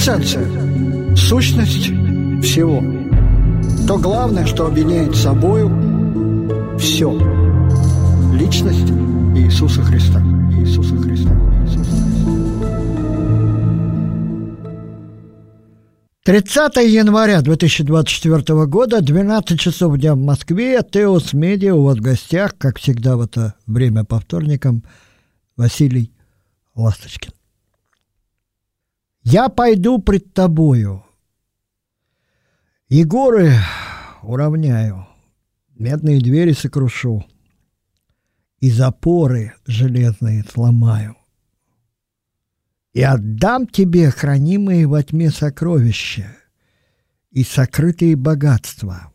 квинтэссенция, сущность всего. То главное, что объединяет собою все. Личность Иисуса Христа. Иисуса Христа. Иисуса Христа. 30 января 2024 года, 12 часов дня в Москве, Теос Медиа, у вас в гостях, как всегда в это время по вторникам, Василий Ласточкин. Я пойду пред тобою, и горы уравняю, медные двери сокрушу, и запоры железные сломаю. И отдам тебе хранимые во тьме сокровища и сокрытые богатства,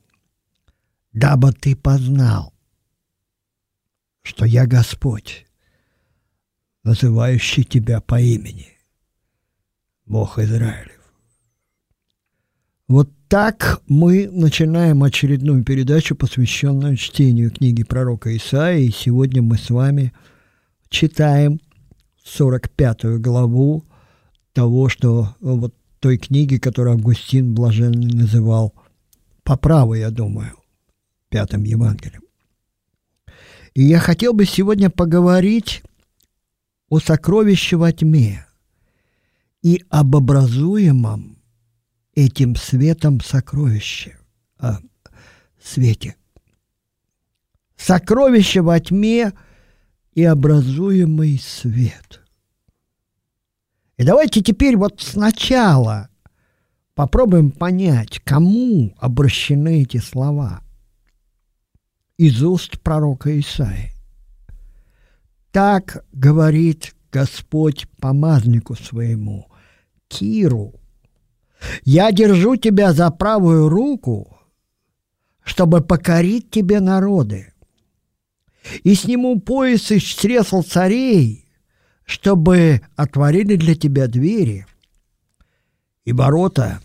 дабы ты познал, что я Господь, называющий тебя по имени, Бог Израилев. Вот так мы начинаем очередную передачу, посвященную чтению книги пророка Исаии. И сегодня мы с вами читаем 45 главу того, что вот той книги, которую Августин Блаженный называл по праву, я думаю, пятым Евангелием. И я хотел бы сегодня поговорить о сокровище во тьме и об образуемом этим светом сокровище, а, свете. Сокровище во тьме и образуемый свет. И давайте теперь вот сначала попробуем понять, кому обращены эти слова из уст пророка Исаи. Так говорит Господь помазнику своему, Киру, я держу тебя за правую руку, чтобы покорить тебе народы. И сниму пояс из чресл царей, чтобы отворили для тебя двери, и ворота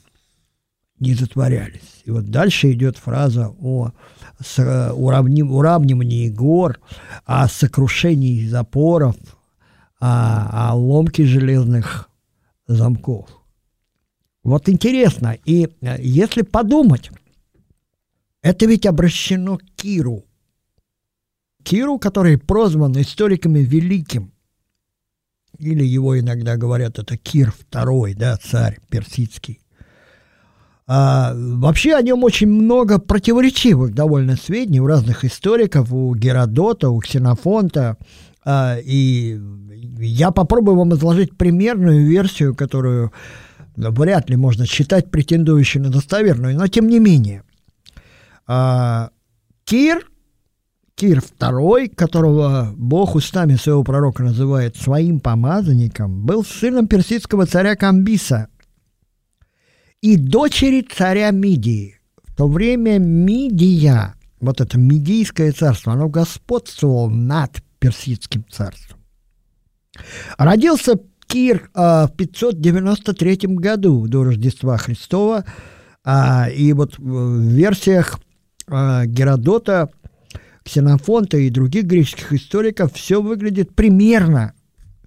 не затворялись. И вот дальше идет фраза о уравним, уравнивании гор, о сокрушении запоров, о, о ломке железных замков. Вот интересно, и э, если подумать, это ведь обращено к Киру. Киру, который прозван историками великим, или его иногда говорят, это Кир II, да, царь персидский. А, вообще о нем очень много противоречивых довольно сведений у разных историков, у Геродота, у Ксенофонта. А, и я попробую вам изложить примерную версию, которую вряд ли можно считать претендующей на достоверную, но тем не менее. А, Кир, Кир II, которого Бог устами своего пророка называет своим помазанником, был сыном персидского царя Камбиса и дочери царя Мидии. В то время Мидия, вот это Мидийское царство, оно господствовало над персидским царством. Родился Кир а, в 593 году до Рождества Христова. А, и вот в версиях а, Геродота, Ксенофонта и других греческих историков все выглядит примерно,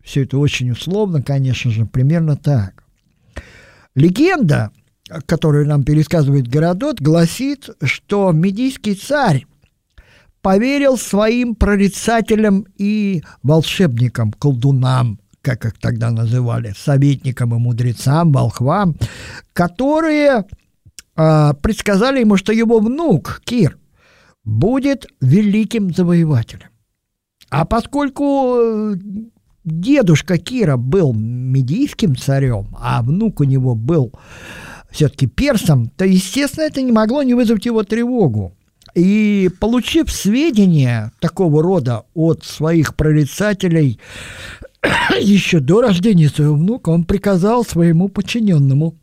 все это очень условно, конечно же, примерно так. Легенда, которую нам пересказывает Геродот, гласит, что медийский царь поверил своим прорицателям и волшебникам, колдунам, как их тогда называли, советникам и мудрецам, волхвам, которые э, предсказали ему, что его внук Кир будет великим завоевателем. А поскольку э, дедушка Кира был медийским царем, а внук у него был все-таки персом, то, естественно, это не могло не вызвать его тревогу. И получив сведения такого рода от своих прорицателей, еще до рождения своего внука он приказал своему подчиненному,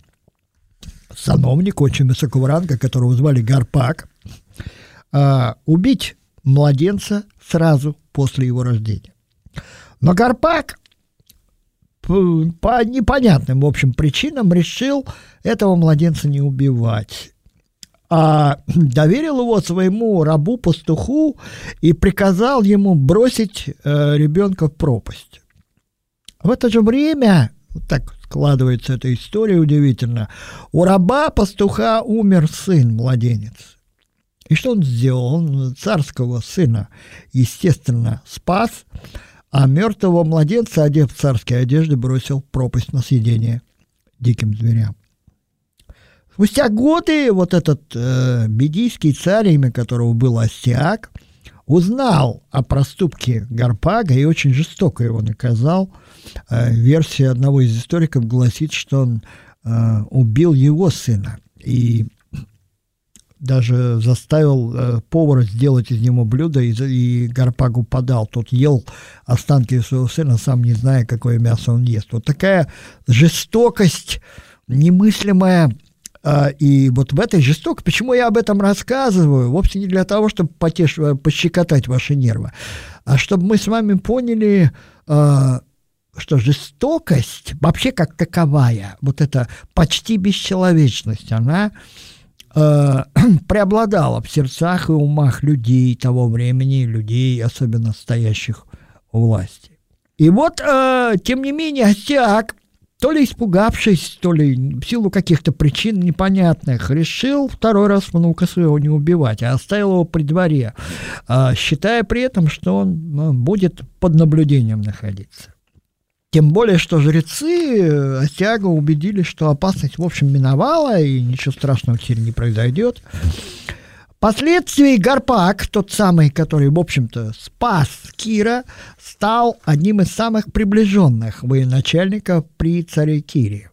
сановнику очень высокого ранга, которого звали Гарпак, а, убить младенца сразу после его рождения. Но Гарпак по непонятным, в общем, причинам решил этого младенца не убивать а доверил его своему рабу-пастуху и приказал ему бросить э, ребенка в пропасть. В это же время, так складывается эта история удивительно. У раба-пастуха умер сын, младенец. И что он сделал? Он царского сына, естественно, спас, а мертвого младенца, одев в царские одежды, бросил в пропасть на съедение диким зверям. Спустя годы вот этот э, медийский царь, имя которого был Астиак, узнал о проступке Гарпага и очень жестоко его наказал. Э, версия одного из историков гласит, что он э, убил его сына и даже заставил э, повара сделать из него блюдо и, и Гарпагу подал. Тот ел останки своего сына, сам не зная, какое мясо он ест. Вот такая жестокость немыслимая и вот в этой жестокости, почему я об этом рассказываю, вовсе не для того, чтобы потеш, пощекотать ваши нервы, а чтобы мы с вами поняли, а, что жестокость вообще как таковая, вот эта почти бесчеловечность, она а, преобладала в сердцах и умах людей того времени, людей, особенно стоящих у власти. И вот, тем не менее, Остиак то ли испугавшись, то ли в силу каких-то причин непонятных, решил второй раз внука своего не убивать, а оставил его при дворе, а, считая при этом, что он ну, будет под наблюдением находиться. Тем более, что жрецы Осяга убедились, что опасность, в общем, миновала, и ничего страшного теперь не произойдет. Впоследствии Гарпак, тот самый, который, в общем-то, спас Кира, стал одним из самых приближенных военачальников при царе Кире.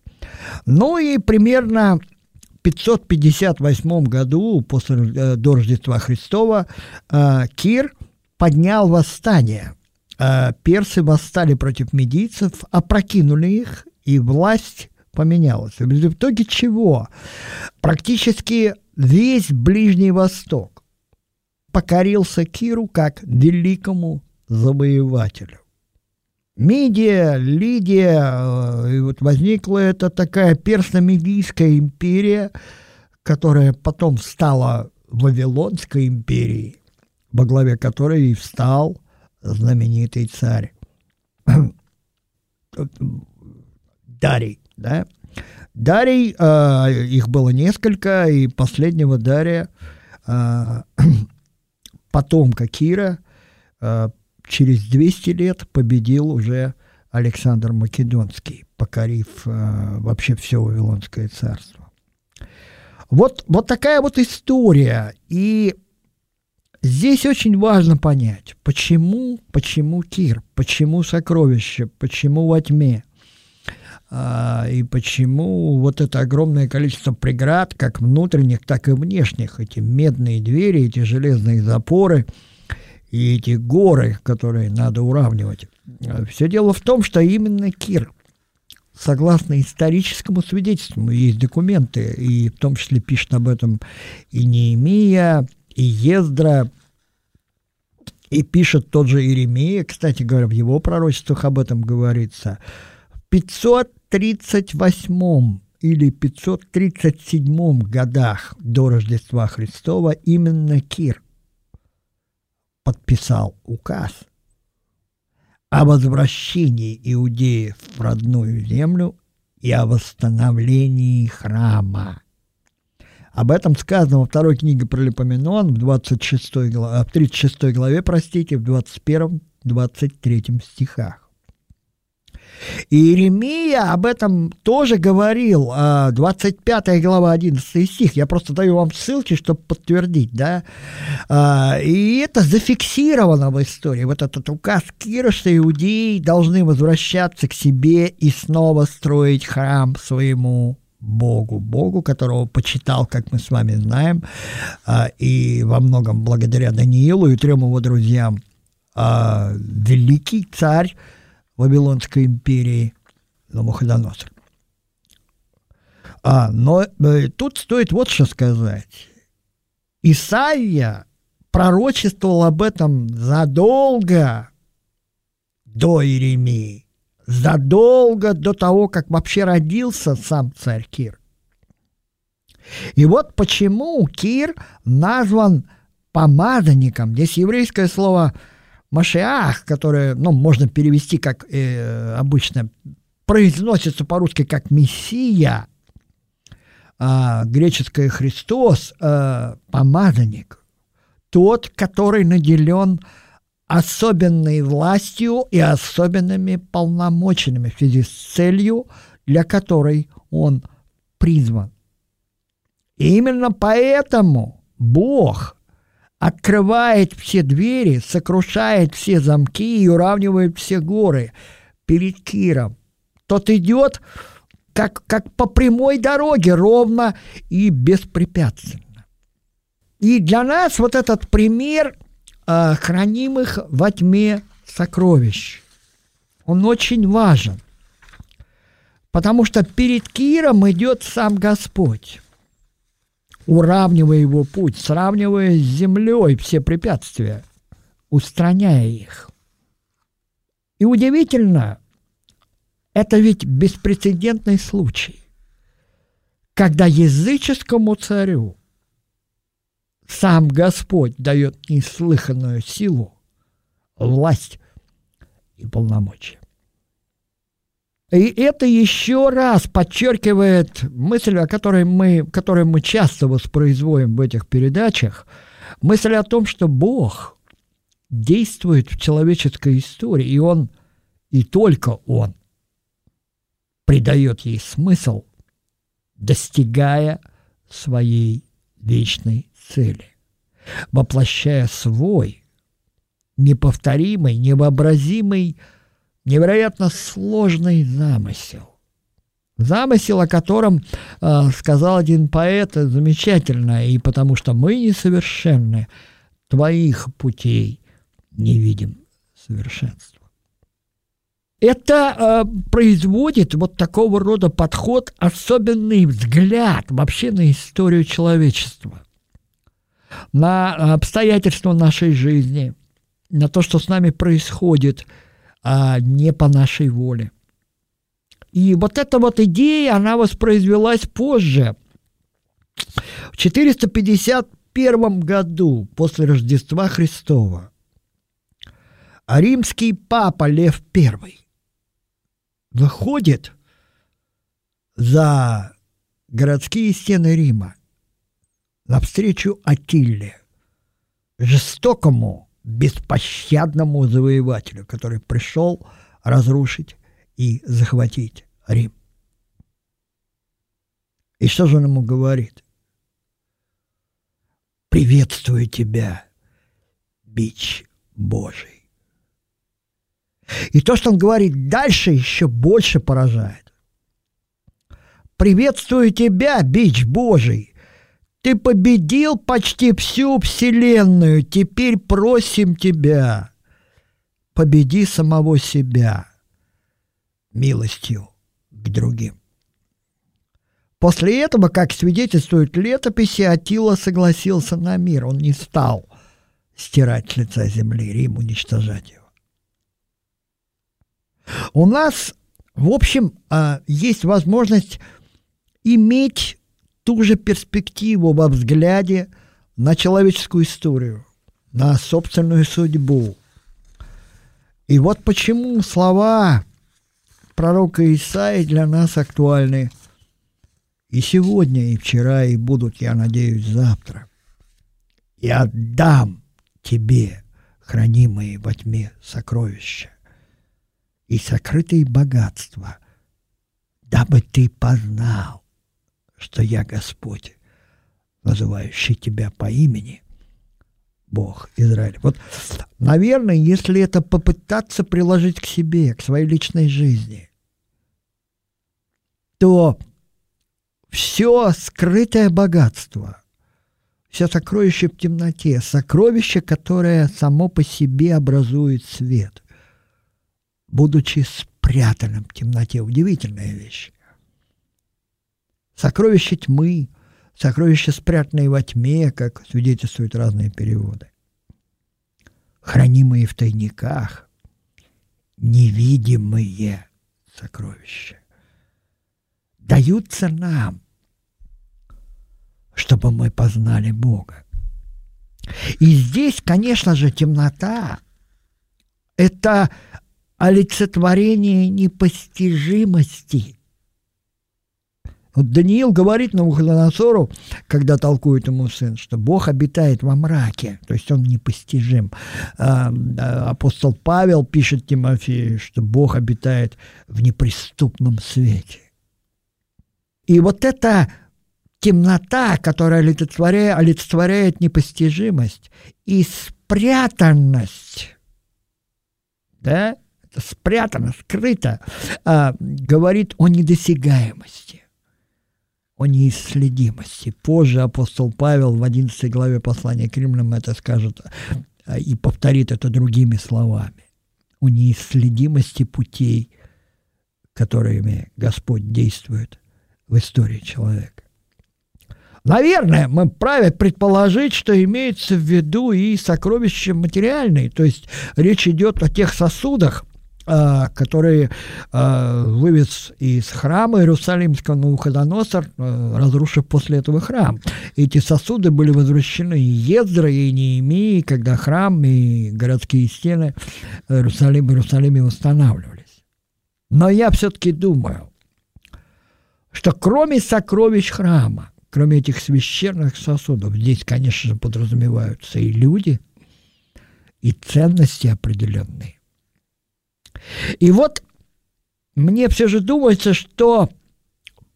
Ну и примерно в 558 году, после э, до Рождества Христова, э, Кир поднял восстание. Э, персы восстали против медийцев, опрокинули их, и власть поменялась. В итоге чего? Практически весь Ближний Восток покорился Киру как великому завоевателю. Мидия, Лидия, э, и вот возникла эта такая персно-мидийская империя, которая потом стала Вавилонской империей, во главе которой и встал знаменитый царь Дарий, да? Дарий, э, их было несколько, и последнего Дария, э, потомка Кира, э, через 200 лет победил уже Александр Македонский, покорив э, вообще все Вавилонское царство. Вот, вот такая вот история. И здесь очень важно понять, почему, почему Кир, почему сокровище, почему во тьме – а, и почему вот это огромное количество преград, как внутренних, так и внешних, эти медные двери, эти железные запоры и эти горы, которые надо уравнивать. Все дело в том, что именно Кир, согласно историческому свидетельству, есть документы, и в том числе пишет об этом и Неемия, и Ездра, и пишет тот же Иеремия, кстати говоря, в его пророчествах об этом говорится – 538 или 537 годах до Рождества Христова именно Кир подписал указ о возвращении иудеев в родную землю и о восстановлении храма. Об этом сказано во второй книге про Липоменон в, 26 главе, в 36 главе, простите, в 21-23 стихах. И Иеремия об этом тоже говорил, 25 а, глава, 11 стих. Я просто даю вам ссылки, чтобы подтвердить, да. А, и это зафиксировано в истории. Вот этот указ что иудеи должны возвращаться к себе и снова строить храм своему Богу, Богу, которого почитал, как мы с вами знаем, а, и во многом благодаря Даниилу и трем его друзьям, великий царь Вавилонской империи Навуходоносор. А, но э, тут стоит вот что сказать. Исаия пророчествовал об этом задолго до Иеремии, задолго до того, как вообще родился сам царь Кир. И вот почему Кир назван помазанником. Здесь еврейское слово Машиах, которое ну, можно перевести как э, обычно произносится по-русски как Мессия, а, греческое Христос, а, помазанник, тот, который наделен особенной властью и особенными полномочиями в связи с целью, для которой он призван. И именно поэтому Бог открывает все двери, сокрушает все замки и уравнивает все горы перед Киром. Тот идет как, как по прямой дороге, ровно и беспрепятственно. И для нас вот этот пример э, хранимых во тьме сокровищ, он очень важен, потому что перед Киром идет сам Господь, уравнивая его путь, сравнивая с землей все препятствия, устраняя их. И удивительно, это ведь беспрецедентный случай, когда языческому царю сам Господь дает неслыханную силу, власть и полномочия. И это еще раз подчеркивает мысль, о которой мы, которую мы часто воспроизводим в этих передачах, мысль о том, что Бог действует в человеческой истории, и Он, и только Он придает ей смысл, достигая своей вечной цели, воплощая свой неповторимый, невообразимый, невероятно сложный замысел. Замысел, о котором э, сказал один поэт, замечательно, и потому что мы несовершенны, твоих путей не видим совершенства. Это э, производит вот такого рода подход, особенный взгляд вообще на историю человечества, на обстоятельства нашей жизни, на то, что с нами происходит а не по нашей воле. И вот эта вот идея, она воспроизвелась позже. В 451 году после Рождества Христова римский папа Лев I выходит за городские стены Рима навстречу Атилле, жестокому, беспощадному завоевателю, который пришел разрушить и захватить Рим. И что же он ему говорит? «Приветствую тебя, бич Божий». И то, что он говорит дальше, еще больше поражает. «Приветствую тебя, бич Божий! Ты победил почти всю вселенную, теперь просим тебя, победи самого себя милостью к другим». После этого, как свидетельствуют летописи, Атила согласился на мир. Он не стал стирать с лица земли Рим, уничтожать его. У нас, в общем, а, есть возможность иметь ту же перспективу во взгляде на человеческую историю, на собственную судьбу. И вот почему слова пророка Исаи для нас актуальны и сегодня, и вчера, и будут, я надеюсь, завтра. И отдам тебе хранимые во тьме сокровища и сокрытые богатства, дабы ты познал, что я Господь, называющий тебя по имени, Бог Израиль. Вот, наверное, если это попытаться приложить к себе, к своей личной жизни, то все скрытое богатство, все сокровище в темноте, сокровище, которое само по себе образует свет – будучи спрятанным в темноте. Удивительная вещь. Сокровище тьмы, сокровища, спрятанные во тьме, как свидетельствуют разные переводы. Хранимые в тайниках, невидимые сокровища. Даются нам, чтобы мы познали Бога. И здесь, конечно же, темнота – это олицетворение непостижимости. Вот Даниил говорит Навуходоносору, когда толкует ему сын, что Бог обитает во мраке, то есть он непостижим. А, апостол Павел пишет Тимофею, что Бог обитает в неприступном свете. И вот эта темнота, которая олицетворяет, олицетворяет непостижимость и спрятанность, да, спрятано, скрыто, а, говорит о недосягаемости о неисследимости. Позже апостол Павел в 11 главе послания к римлянам это скажет а, и повторит это другими словами. О неисследимости путей, которыми Господь действует в истории человека. Наверное, мы праве предположить, что имеется в виду и сокровища материальные, то есть речь идет о тех сосудах, который а, вывез из храма Иерусалимского Навуходоносор, а, разрушив после этого храм. Эти сосуды были возвращены Ездра, и Неемии, когда храм и городские стены Иерусалима, Иерусалиме восстанавливались. Но я все-таки думаю, что кроме сокровищ храма, кроме этих священных сосудов, здесь, конечно же, подразумеваются и люди, и ценности определенные. И вот мне все же думается, что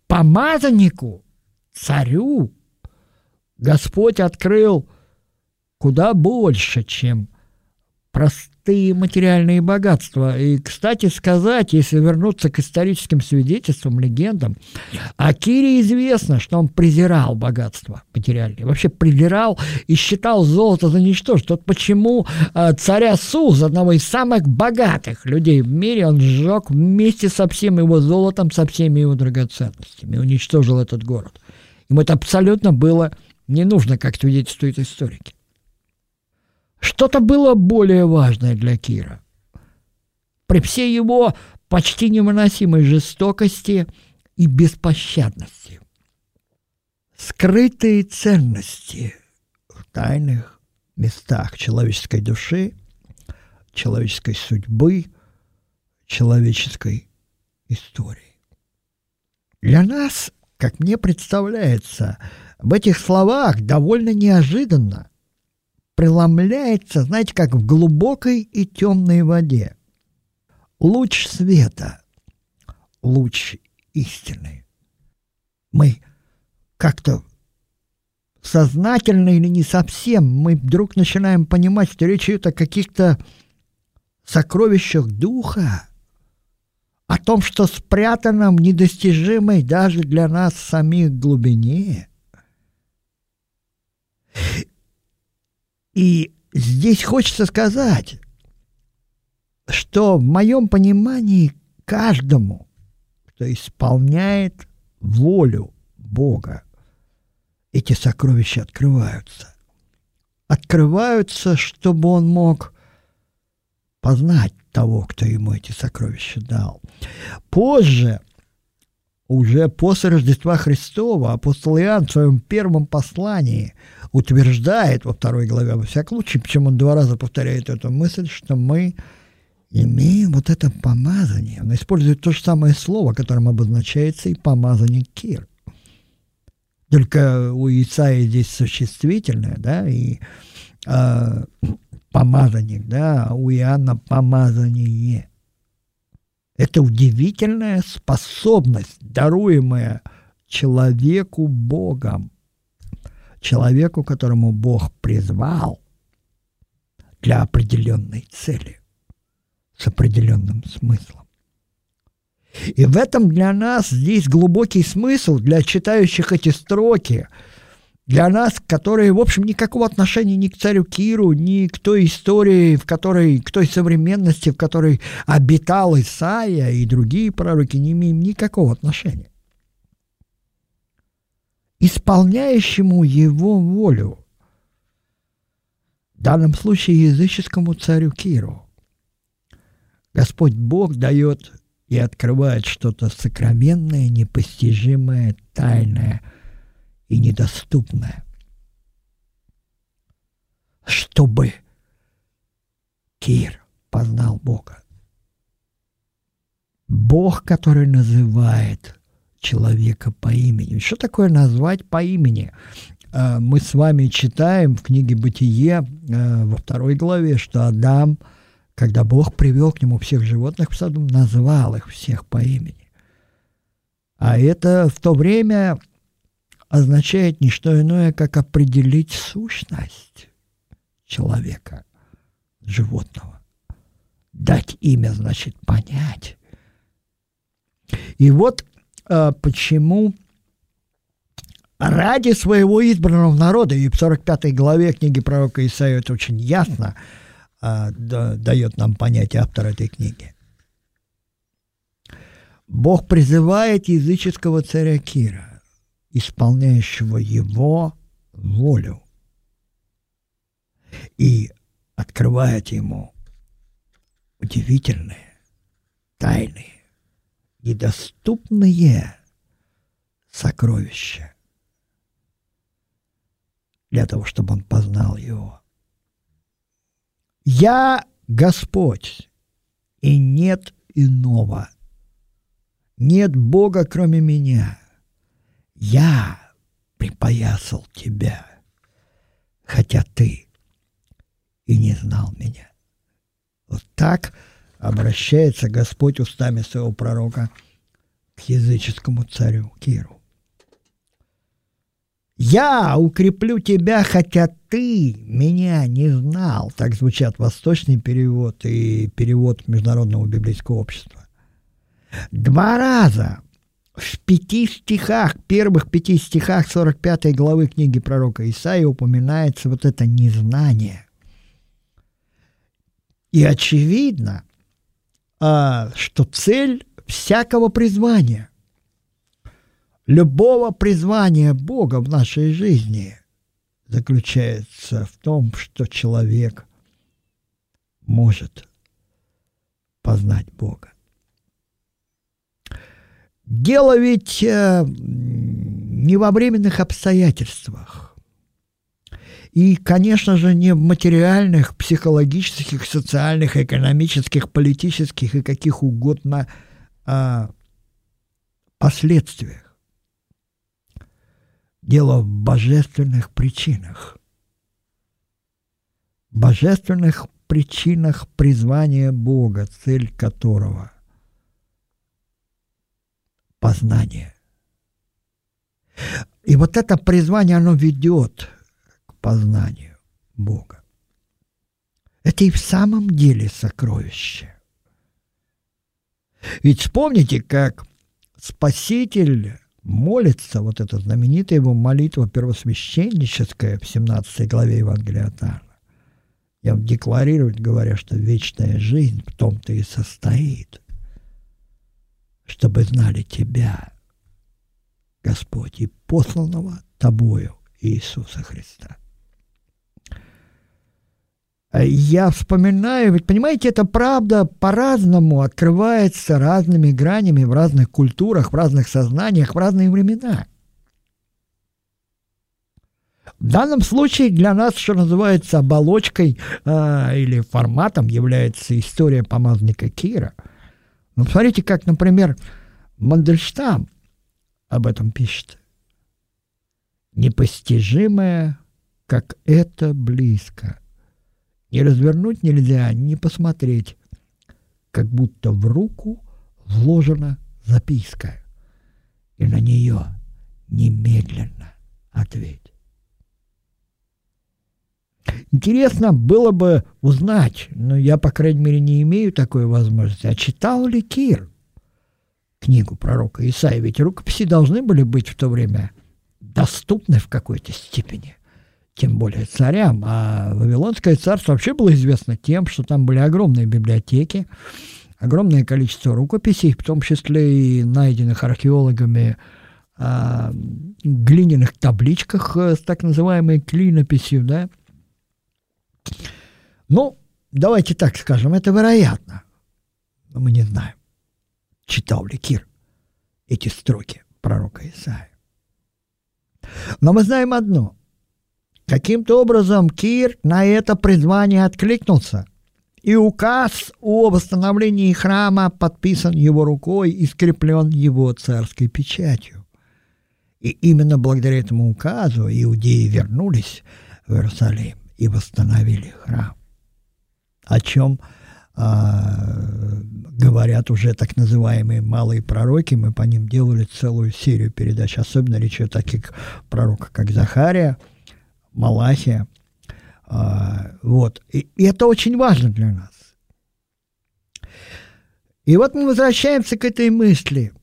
помазаннику, царю, Господь открыл куда больше, чем простые материальные богатства. И, кстати сказать, если вернуться к историческим свидетельствам, легендам, о Кире известно, что он презирал богатство материальное, вообще презирал и считал золото за ничтожество. Вот почему э, царя Суз, одного из самых богатых людей в мире, он сжег вместе со всем его золотом, со всеми его драгоценностями, уничтожил этот город. Ему это абсолютно было не нужно, как свидетельствуют историки. Что-то было более важное для Кира. При всей его почти невыносимой жестокости и беспощадности. Скрытые ценности в тайных местах человеческой души, человеческой судьбы, человеческой истории. Для нас, как мне представляется, в этих словах довольно неожиданно преломляется, знаете, как в глубокой и темной воде. Луч света, луч истины. Мы как-то сознательно или не совсем, мы вдруг начинаем понимать, что речь идет о каких-то сокровищах духа, о том, что спрятано в недостижимой даже для нас самих глубине. И здесь хочется сказать, что в моем понимании каждому, кто исполняет волю Бога, эти сокровища открываются. Открываются, чтобы он мог познать того, кто ему эти сокровища дал. Позже, уже после Рождества Христова, апостол Иоанн в своем первом послании – утверждает во второй главе, во всяком случае, почему он два раза повторяет эту мысль, что мы имеем вот это помазание. Он использует то же самое слово, которым обозначается и помазание Кир. Только у Исаия здесь существительное, да, и э, помазанник, да, а у Иоанна помазание. Это удивительная способность, даруемая человеку Богом человеку, которому Бог призвал для определенной цели, с определенным смыслом. И в этом для нас здесь глубокий смысл для читающих эти строки, для нас, которые, в общем, никакого отношения ни к царю Киру, ни к той истории, в которой, к той современности, в которой обитал Исаия и другие пророки, не имеем никакого отношения исполняющему его волю, в данном случае языческому царю Киру. Господь Бог дает и открывает что-то сокровенное, непостижимое, тайное и недоступное, чтобы Кир познал Бога. Бог, который называет человека по имени. Что такое назвать по имени? Э, мы с вами читаем в книге «Бытие» э, во второй главе, что Адам, когда Бог привел к нему всех животных в саду, назвал их всех по имени. А это в то время означает не что иное, как определить сущность человека, животного. Дать имя значит понять. И вот э, почему ради своего избранного народа, и в 45 главе книги пророка Исаия это очень ясно э, да, дает нам понять автор этой книги. Бог призывает языческого царя Кира, исполняющего его волю, и открывает ему удивительные, тайные, недоступные сокровища для того, чтобы он познал его. «Я Господь, и нет иного. Нет Бога, кроме меня. Я припоясал тебя, хотя ты и не знал меня». Вот так обращается Господь устами своего пророка к языческому царю Киру. «Я укреплю тебя, хотя ты меня не знал». Так звучат восточный перевод и перевод Международного библейского общества. Два раза в пяти стихах, первых пяти стихах 45 главы книги пророка Исаия упоминается вот это незнание. И очевидно, а, что цель всякого призвания любого призвания Бога в нашей жизни заключается в том, что человек может познать Бога. Дело ведь э, не во временных обстоятельствах. И, конечно же, не в материальных, психологических, социальных, экономических, политических и каких угодно а, последствиях. Дело в божественных причинах. Божественных причинах призвания Бога, цель которого – познание. И вот это призвание, оно ведет к познанию Бога. Это и в самом деле сокровище. Ведь вспомните, как Спаситель молится, вот эта знаменитая его молитва первосвященническая в 17 главе Евангелия от Иоанна. Я вам декларировать, говоря, что вечная жизнь в том-то и состоит, чтобы знали Тебя, Господь, и посланного Тобою Иисуса Христа. А я вспоминаю, ведь понимаете, это правда по-разному открывается разными гранями в разных культурах, в разных сознаниях, в разные времена. В данном случае для нас, что называется, оболочкой э, или форматом является история помазника Кира. Ну, посмотрите, как, например, Мандельштам об этом пишет. Непостижимое, как это близко. Не развернуть нельзя, не посмотреть, как будто в руку вложена записка, и на нее немедленно ответь. Интересно было бы узнать, но я, по крайней мере, не имею такой возможности, а читал ли Кир книгу пророка Исаия? Ведь рукописи должны были быть в то время доступны в какой-то степени тем более царям. А Вавилонское царство вообще было известно тем, что там были огромные библиотеки, огромное количество рукописей, в том числе и найденных археологами а, глиняных табличках с так называемой клинописью, да. Ну, давайте так скажем, это вероятно, но мы не знаем, читал ли Кир эти строки пророка Исаия. Но мы знаем одно – Каким-то образом Кир на это призвание откликнулся и указ о восстановлении храма подписан его рукой и скреплен его царской печатью. И именно благодаря этому указу иудеи вернулись в Иерусалим и восстановили храм. О чем а, говорят уже так называемые малые пророки. Мы по ним делали целую серию передач. Особенно речь о таких пророках, как Захария, Малахия. А, вот. И, и это очень важно для нас. И вот мы возвращаемся к этой мысли.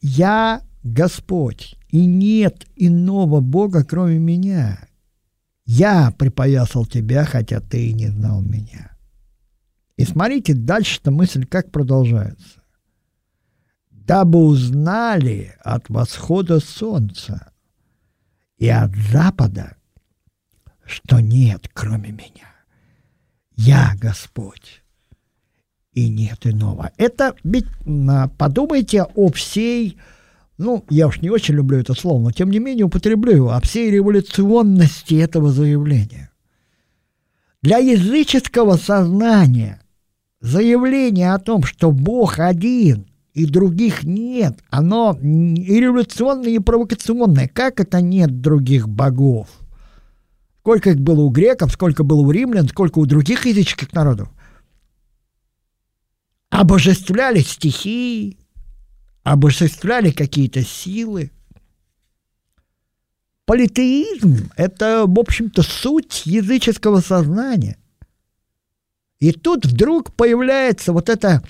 Я Господь, и нет иного Бога, кроме меня. Я припоясал тебя, хотя ты и не знал меня. И смотрите, дальше-то мысль как продолжается. Дабы узнали от восхода солнца и от запада, что нет, кроме меня. Я Господь, и нет иного. Это ведь подумайте о всей ну, я уж не очень люблю это слово, но тем не менее употреблю его, о всей революционности этого заявления. Для языческого сознания заявление о том, что Бог один и других нет, оно и революционное, и провокационное. Как это нет других богов? Сколько их было у греков, сколько было у римлян, сколько у других языческих народов? Обожествляли стихии, обожествляли какие-то силы. Политеизм – это, в общем-то, суть языческого сознания. И тут вдруг появляется вот эта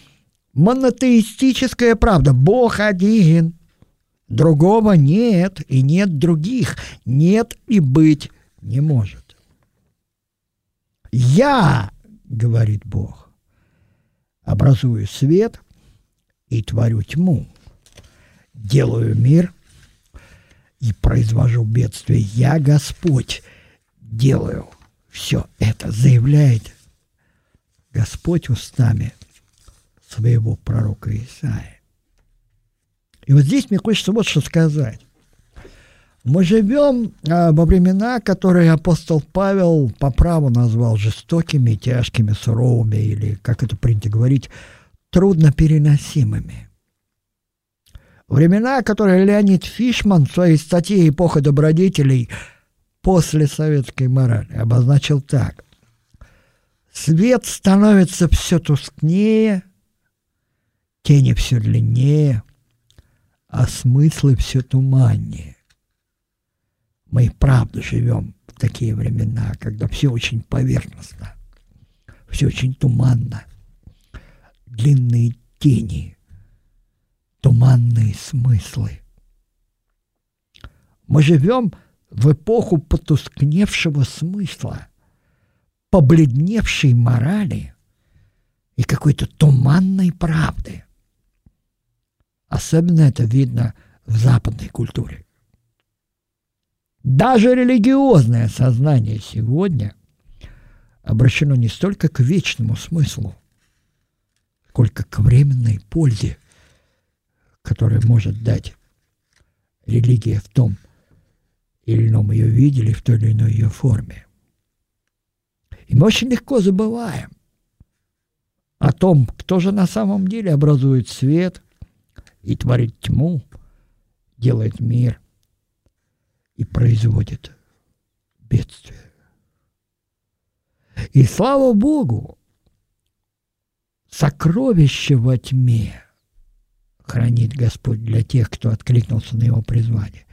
монотеистическая правда. Бог один, другого нет, и нет других. Нет и быть не может. «Я, — говорит Бог, — образую свет и творю тьму делаю мир и произвожу бедствие. Я Господь делаю все это, заявляет Господь устами своего пророка Исаия. И вот здесь мне хочется вот что сказать. Мы живем а, во времена, которые апостол Павел по праву назвал жестокими, тяжкими, суровыми, или, как это принято говорить, труднопереносимыми. Времена, которые Леонид Фишман в своей статье «Эпоха добродетелей» после советской морали обозначил так. Свет становится все тускнее, тени все длиннее, а смыслы все туманнее. Мы и правда живем в такие времена, когда все очень поверхностно, все очень туманно, длинные тени – туманные смыслы. Мы живем в эпоху потускневшего смысла, побледневшей морали и какой-то туманной правды. Особенно это видно в западной культуре. Даже религиозное сознание сегодня обращено не столько к вечному смыслу, сколько к временной пользе которое может дать религия в том или ином ее виде или в той или иной ее форме. И мы очень легко забываем о том, кто же на самом деле образует свет и творит тьму, делает мир и производит бедствие. И слава Богу, сокровище во тьме – хранит Господь для тех, кто откликнулся на Его призвание.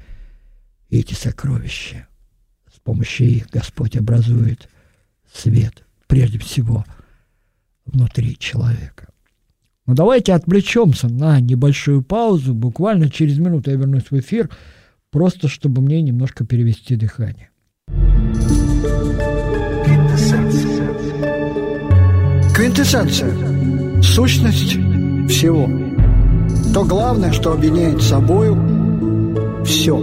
И эти сокровища, с помощью их Господь образует свет, прежде всего, внутри человека. Но ну, давайте отвлечемся на небольшую паузу. Буквально через минуту я вернусь в эфир, просто чтобы мне немножко перевести дыхание. Квинтэссенция. Квинтэссенция. Сущность всего то главное, что объединяет собою все.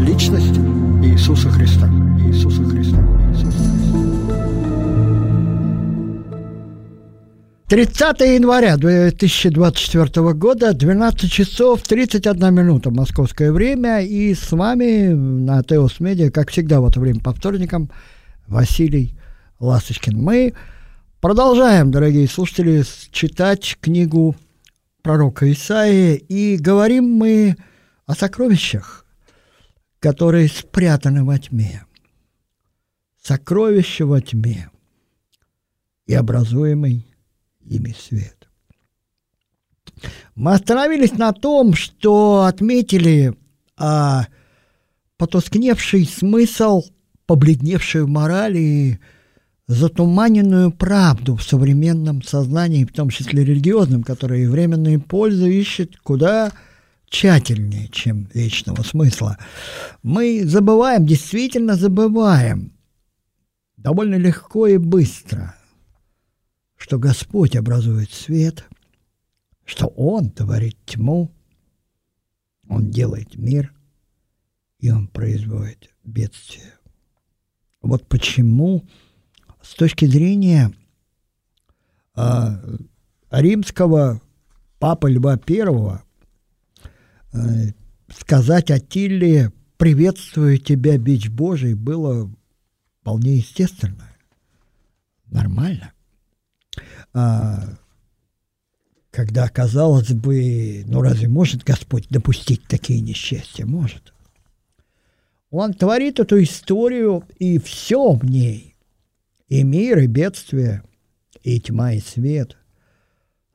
Личность Иисуса Христа. Иисуса Христа. Иисуса Христа. 30 января 2024 года, 12 часов 31 минута московское время. И с вами на Теос Медиа, как всегда в это время по вторникам, Василий Ласточкин. Мы Продолжаем, дорогие слушатели, читать книгу пророка Исаии, и говорим мы о сокровищах, которые спрятаны во тьме. Сокровища во тьме и образуемый ими свет. Мы остановились на том, что отметили а, потускневший смысл, побледневшую мораль и затуманенную правду в современном сознании, в том числе религиозном, которое временные пользы ищет куда тщательнее, чем вечного смысла. Мы забываем, действительно забываем, довольно легко и быстро, что Господь образует свет, что Он творит тьму, Он делает мир, и Он производит бедствие. Вот почему с точки зрения э, римского папы Льва Первого э, сказать Атилле «приветствую тебя, бич Божий» было вполне естественно, нормально. А, когда, казалось бы, ну разве может Господь допустить такие несчастья? Может. Он творит эту историю, и все в ней и мир, и бедствие, и тьма, и свет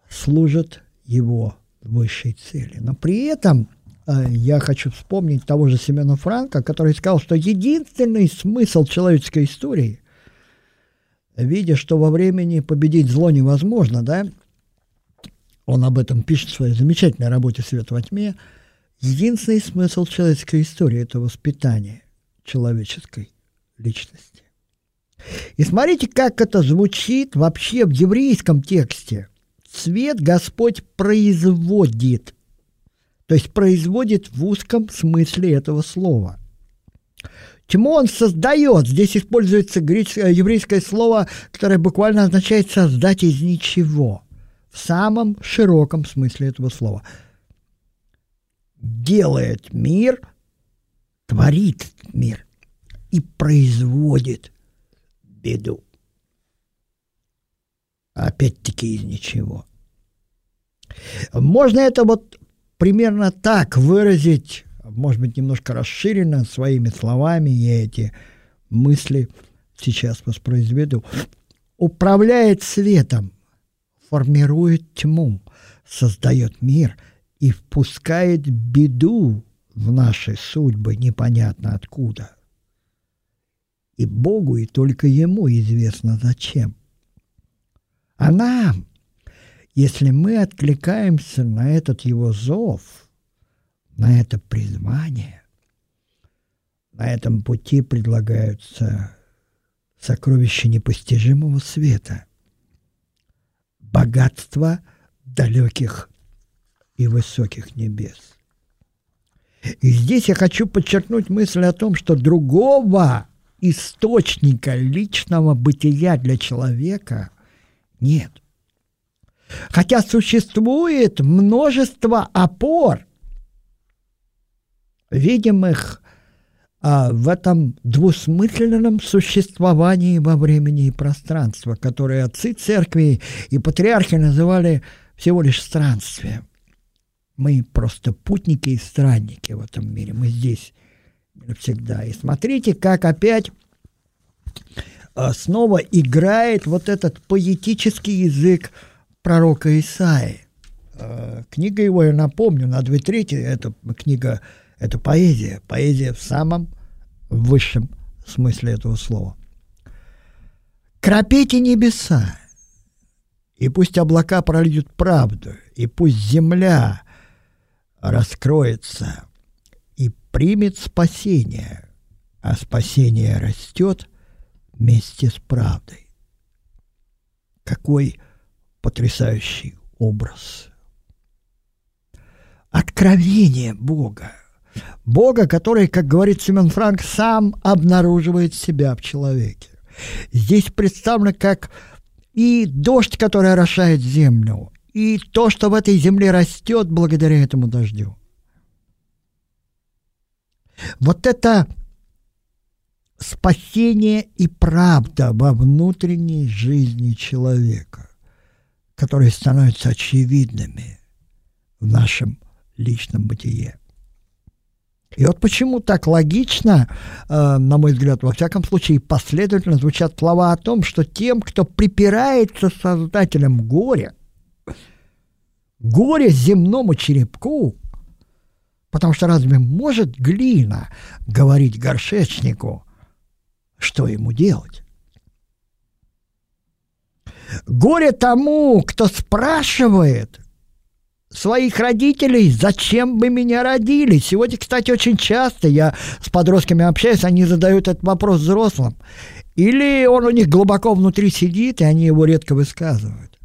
служат его высшей цели. Но при этом э, я хочу вспомнить того же Семена Франка, который сказал, что единственный смысл человеческой истории, видя, что во времени победить зло невозможно, да, он об этом пишет в своей замечательной работе «Свет во тьме», единственный смысл человеческой истории – это воспитание человеческой личности. И смотрите, как это звучит вообще в еврейском тексте. Свет Господь производит. То есть производит в узком смысле этого слова. Тьму он создает. Здесь используется греческое, еврейское слово, которое буквально означает создать из ничего. В самом широком смысле этого слова. Делает мир, творит мир и производит беду. Опять-таки из ничего. Можно это вот примерно так выразить, может быть, немножко расширенно своими словами, я эти мысли сейчас воспроизведу. Управляет светом, формирует тьму, создает мир и впускает беду в наши судьбы непонятно откуда. И Богу, и только Ему известно зачем. А нам, если мы откликаемся на этот Его зов, на это призвание, на этом пути предлагаются сокровища непостижимого света, богатство далеких и высоких небес. И здесь я хочу подчеркнуть мысль о том, что другого источника личного бытия для человека нет. Хотя существует множество опор, видимых а, в этом двусмысленном существовании во времени и пространстве, которое отцы церкви и патриархи называли всего лишь странствием. Мы просто путники и странники в этом мире. Мы здесь всегда. И смотрите, как опять а, снова играет вот этот поэтический язык пророка Исаи. А, книга его, я напомню, на две трети, это книга, это поэзия. Поэзия в самом высшем смысле этого слова. «Кропите небеса, и пусть облака прольют правду, и пусть земля раскроется, примет спасение, а спасение растет вместе с правдой. Какой потрясающий образ. Откровение Бога. Бога, который, как говорит Семен Франк, сам обнаруживает себя в человеке. Здесь представлено как и дождь, который орошает землю, и то, что в этой земле растет благодаря этому дождю. Вот это спасение и правда во внутренней жизни человека, которые становятся очевидными в нашем личном бытие. И вот почему так логично, э, на мой взгляд, во всяком случае, последовательно звучат слова о том, что тем, кто припирается создателем горя, горе земному черепку, потому что разве может глина говорить горшечнику, что ему делать? Горе тому, кто спрашивает своих родителей, зачем бы меня родили. Сегодня, кстати, очень часто я с подростками общаюсь, они задают этот вопрос взрослым. Или он у них глубоко внутри сидит, и они его редко высказывают.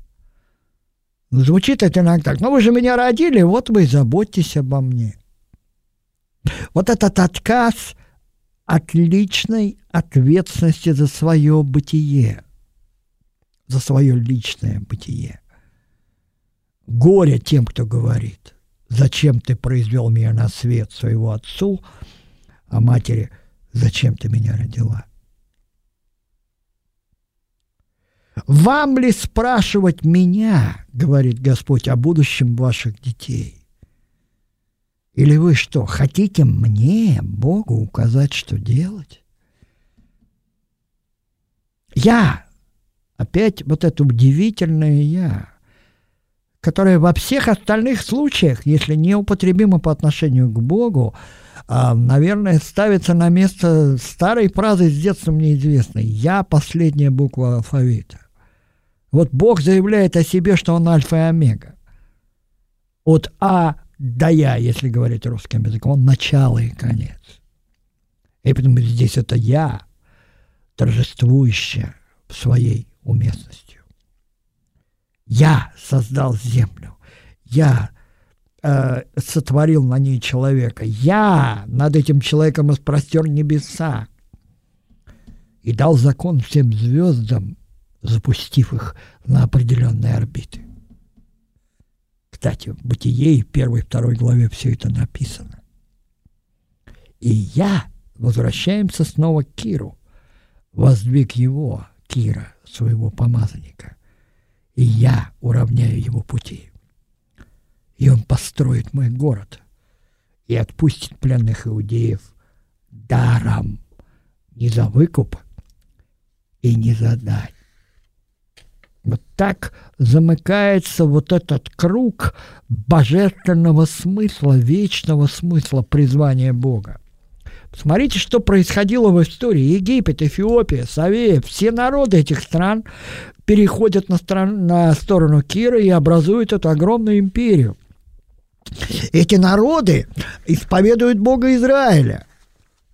Звучит это иногда так. Ну, вы же меня родили, вот вы заботьтесь обо мне. Вот этот отказ от личной ответственности за свое бытие, за свое личное бытие. Горе тем, кто говорит, зачем ты произвел меня на свет своего отцу, а матери, зачем ты меня родила. Вам ли спрашивать меня, говорит Господь, о будущем ваших детей? Или вы что, хотите мне, Богу, указать, что делать? Я, опять вот это удивительное я, которое во всех остальных случаях, если неупотребимо по отношению к Богу, а, наверное, ставится на место старой фразы с детства мне известной «Я – последняя буква алфавита». Вот Бог заявляет о себе, что Он альфа и омега. От А да я, если говорить русским языком, начало и конец. И поэтому здесь это я, торжествующее своей уместностью. Я создал землю. Я э, сотворил на ней человека. Я над этим человеком распростер небеса и дал закон всем звездам, запустив их на определенные орбиты. Кстати, в Бытие, первой и второй главе все это написано. И я, возвращаемся снова к Киру, воздвиг его, Кира, своего помазанника, и я уравняю его пути. И он построит мой город и отпустит пленных иудеев даром, не за выкуп и не за дань. Вот так замыкается вот этот круг божественного смысла, вечного смысла призвания Бога. Посмотрите, что происходило в истории. Египет, Эфиопия, Савея, все народы этих стран переходят на, стран, на сторону Кира и образуют эту огромную империю. Эти народы исповедуют Бога Израиля.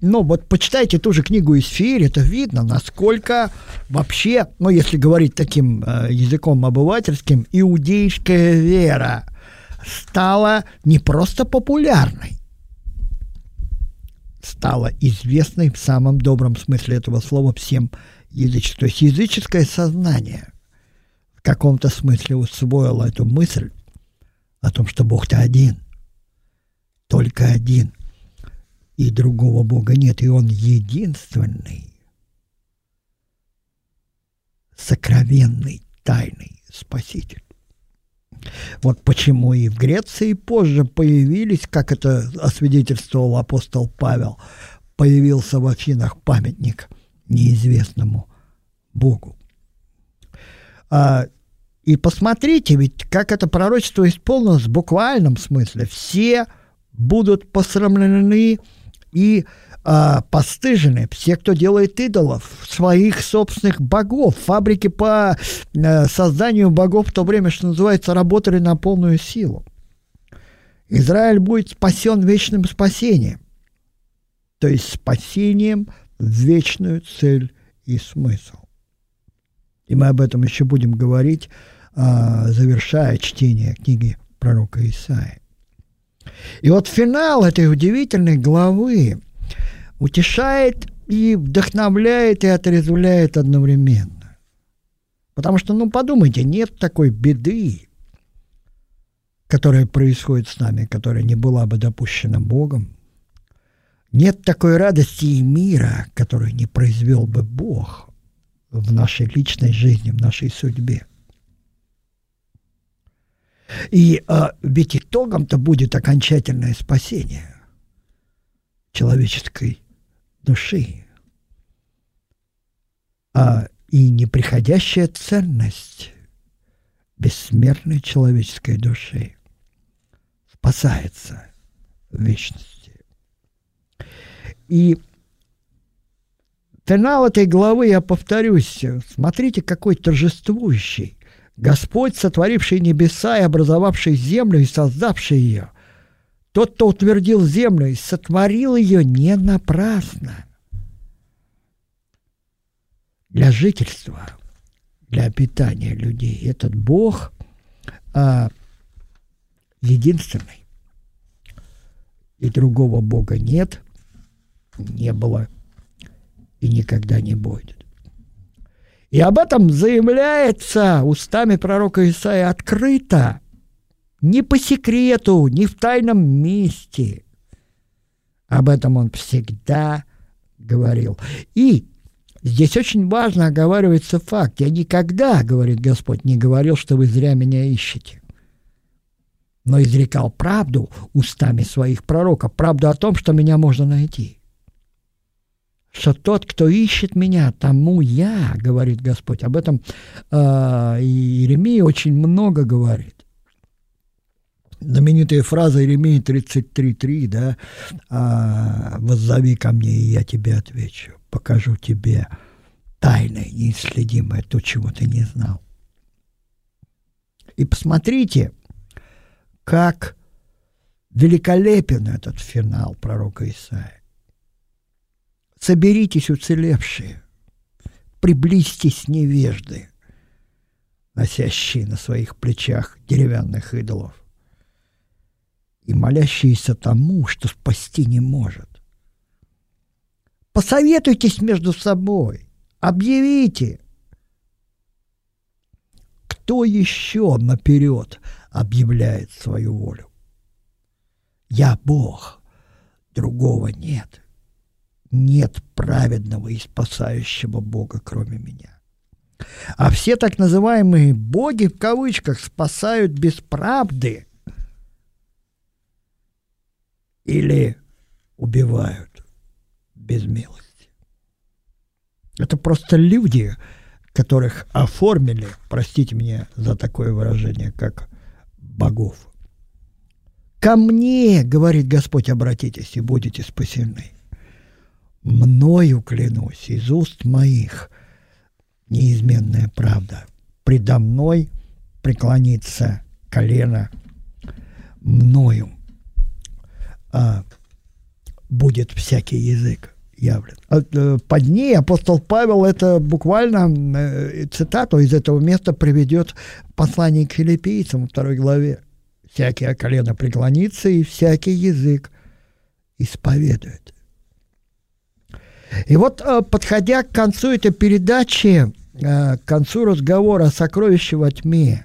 Ну, вот почитайте ту же книгу «Исфирь», это видно, насколько вообще, ну, если говорить таким э, языком обывательским, иудейская вера стала не просто популярной, стала известной в самом добром смысле этого слова всем язычеством. То есть языческое сознание в каком-то смысле усвоило эту мысль о том, что Бог-то один, только один – и другого Бога нет, и Он единственный, сокровенный, тайный Спаситель. Вот почему и в Греции позже появились, как это освидетельствовал апостол Павел, появился в Афинах памятник неизвестному Богу. А, и посмотрите, ведь как это пророчество исполнилось в буквальном смысле. Все будут посрамлены и а, постыжены все, кто делает идолов, своих собственных богов. Фабрики по а, созданию богов в то время, что называется, работали на полную силу. Израиль будет спасен вечным спасением, то есть спасением в вечную цель и смысл. И мы об этом еще будем говорить, а, завершая чтение книги пророка Исаия. И вот финал этой удивительной главы утешает и вдохновляет и отрезвляет одновременно. Потому что, ну, подумайте, нет такой беды, которая происходит с нами, которая не была бы допущена Богом, Нет такой радости и мира, который не произвел бы Бог в нашей личной жизни, в нашей судьбе. И а, ведь итогом-то будет окончательное спасение человеческой души. А, и неприходящая ценность бессмертной человеческой души спасается в вечности. И финал этой главы, я повторюсь, смотрите, какой торжествующий. Господь, сотворивший небеса и образовавший землю и создавший ее, тот, кто утвердил землю и сотворил ее не напрасно для жительства, для питания людей. Этот Бог а, единственный. И другого Бога нет, не было и никогда не будет. И об этом заявляется устами пророка Исаия открыто, не по секрету, не в тайном месте. Об этом он всегда говорил. И здесь очень важно оговаривается факт. Я никогда, говорит Господь, не говорил, что вы зря меня ищете но изрекал правду устами своих пророков, правду о том, что меня можно найти что тот, кто ищет меня, тому я, говорит Господь. Об этом э, Иеремия очень много говорит. Знаменитая фраза Иеремии 33.3, да, э, «Воззови ко мне, и я тебе отвечу, покажу тебе тайное, неисследимое, то, чего ты не знал». И посмотрите, как великолепен этот финал пророка Исаия. Соберитесь, уцелевшие, приблизьтесь, невежды, носящие на своих плечах деревянных идолов, и молящиеся тому, что спасти не может. Посоветуйтесь между собой, объявите, кто еще наперед объявляет свою волю. Я Бог, другого нет нет праведного и спасающего Бога, кроме меня. А все так называемые боги в кавычках спасают без правды или убивают без милости. Это просто люди, которых оформили, простите меня за такое выражение, как богов. Ко мне, говорит Господь, обратитесь и будете спасены мною клянусь, из уст моих неизменная правда. Предо мной преклонится колено мною а, будет всякий язык явлен. А, э, под ней апостол Павел это буквально э, цитату из этого места приведет послание к филиппийцам второй главе. Всякий колено преклонится, и всякий язык исповедует. И вот, э, подходя к концу этой передачи, э, к концу разговора о сокровище во тьме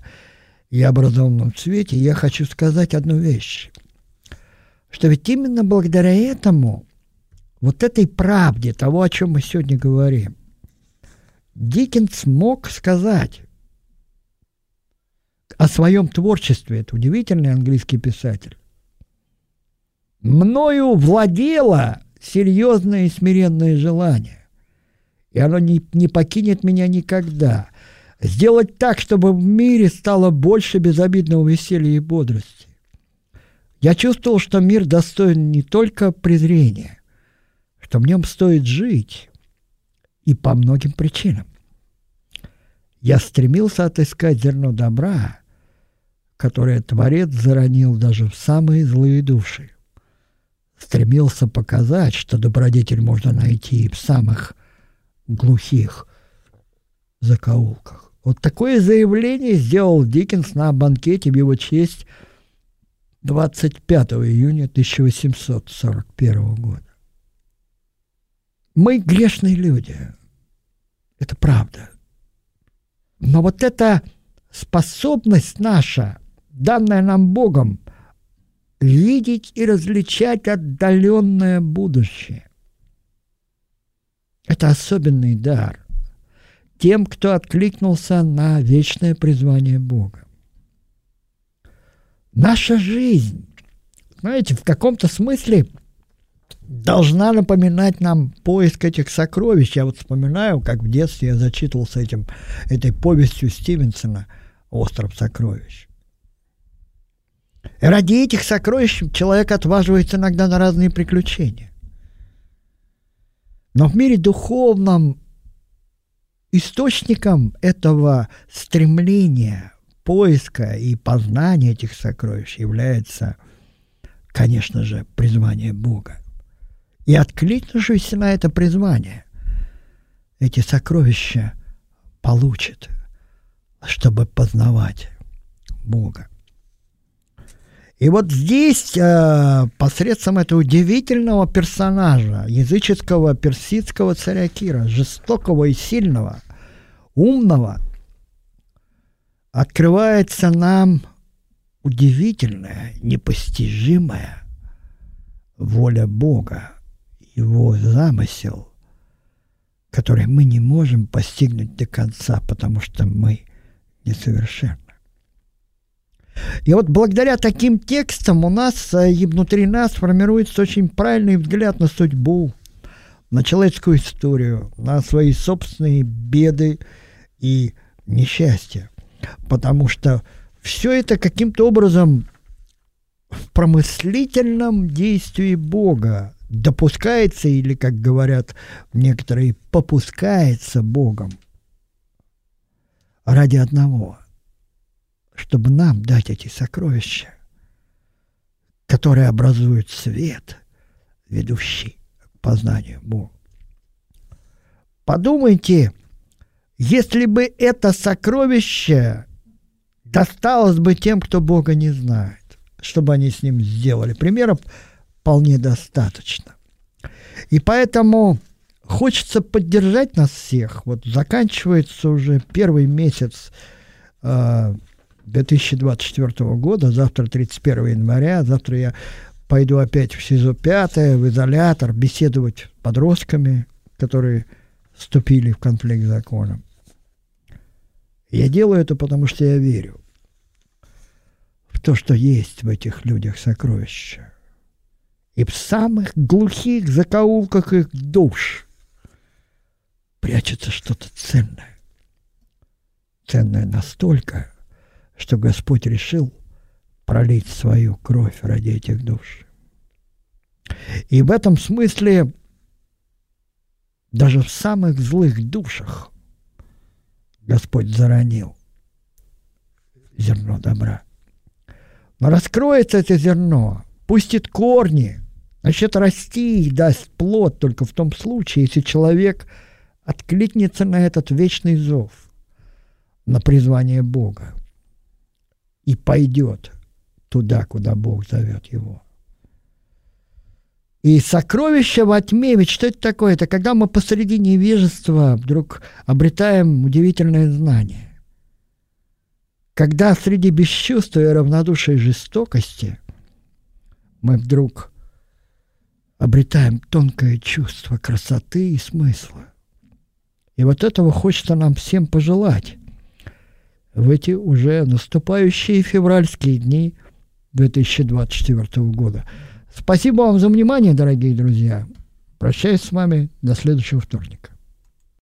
и образованном цвете, я хочу сказать одну вещь. Что ведь именно благодаря этому, вот этой правде, того, о чем мы сегодня говорим, Диккенс мог сказать о своем творчестве, это удивительный английский писатель, мною владела серьезное и смиренное желание. И оно не, не покинет меня никогда. Сделать так, чтобы в мире стало больше безобидного веселья и бодрости. Я чувствовал, что мир достоин не только презрения, что в нем стоит жить, и по многим причинам. Я стремился отыскать зерно добра, которое Творец заронил даже в самые злые души стремился показать, что добродетель можно найти в самых глухих закоулках. Вот такое заявление сделал Диккенс на банкете в его честь 25 июня 1841 года. Мы грешные люди. Это правда. Но вот эта способность наша, данная нам Богом, видеть и различать отдаленное будущее. Это особенный дар тем, кто откликнулся на вечное призвание Бога. Наша жизнь, знаете, в каком-то смысле должна напоминать нам поиск этих сокровищ. Я вот вспоминаю, как в детстве я зачитывался этим, этой повестью Стивенсона «Остров сокровищ». Ради этих сокровищ человек отваживается иногда на разные приключения. Но в мире духовном источником этого стремления, поиска и познания этих сокровищ является, конечно же, призвание Бога. И откликнувшись на это призвание, эти сокровища получит, чтобы познавать Бога. И вот здесь э, посредством этого удивительного персонажа, языческого персидского царя Кира, жестокого и сильного, умного, открывается нам удивительная, непостижимая воля Бога, его замысел, который мы не можем постигнуть до конца, потому что мы несовершенны. И вот благодаря таким текстам у нас э, и внутри нас формируется очень правильный взгляд на судьбу, на человеческую историю, на свои собственные беды и несчастья. Потому что все это каким-то образом в промыслительном действии Бога допускается или, как говорят некоторые, попускается Богом ради одного, чтобы нам дать эти сокровища, которые образуют свет, ведущий к познанию Бога. Подумайте, если бы это сокровище досталось бы тем, кто Бога не знает, чтобы они с ним сделали. Примеров вполне достаточно. И поэтому хочется поддержать нас всех. Вот заканчивается уже первый месяц э, 2024 года, завтра 31 января, завтра я пойду опять в СИЗО 5, в изолятор, беседовать с подростками, которые вступили в конфликт с законом. Я делаю это, потому что я верю в то, что есть в этих людях сокровища. И в самых глухих закоулках их душ прячется что-то ценное. Ценное настолько, что Господь решил пролить свою кровь ради этих душ. И в этом смысле даже в самых злых душах Господь заронил зерно добра. Но раскроется это зерно, пустит корни, начнет расти и даст плод только в том случае, если человек откликнется на этот вечный зов, на призвание Бога и пойдет туда, куда Бог зовет его. И сокровище во тьме, ведь что это такое? Это когда мы посреди невежества вдруг обретаем удивительное знание. Когда среди бесчувствия равнодушия и жестокости мы вдруг обретаем тонкое чувство красоты и смысла. И вот этого хочется нам всем пожелать в эти уже наступающие февральские дни 2024 года. Спасибо вам за внимание, дорогие друзья. Прощаюсь с вами до следующего вторника.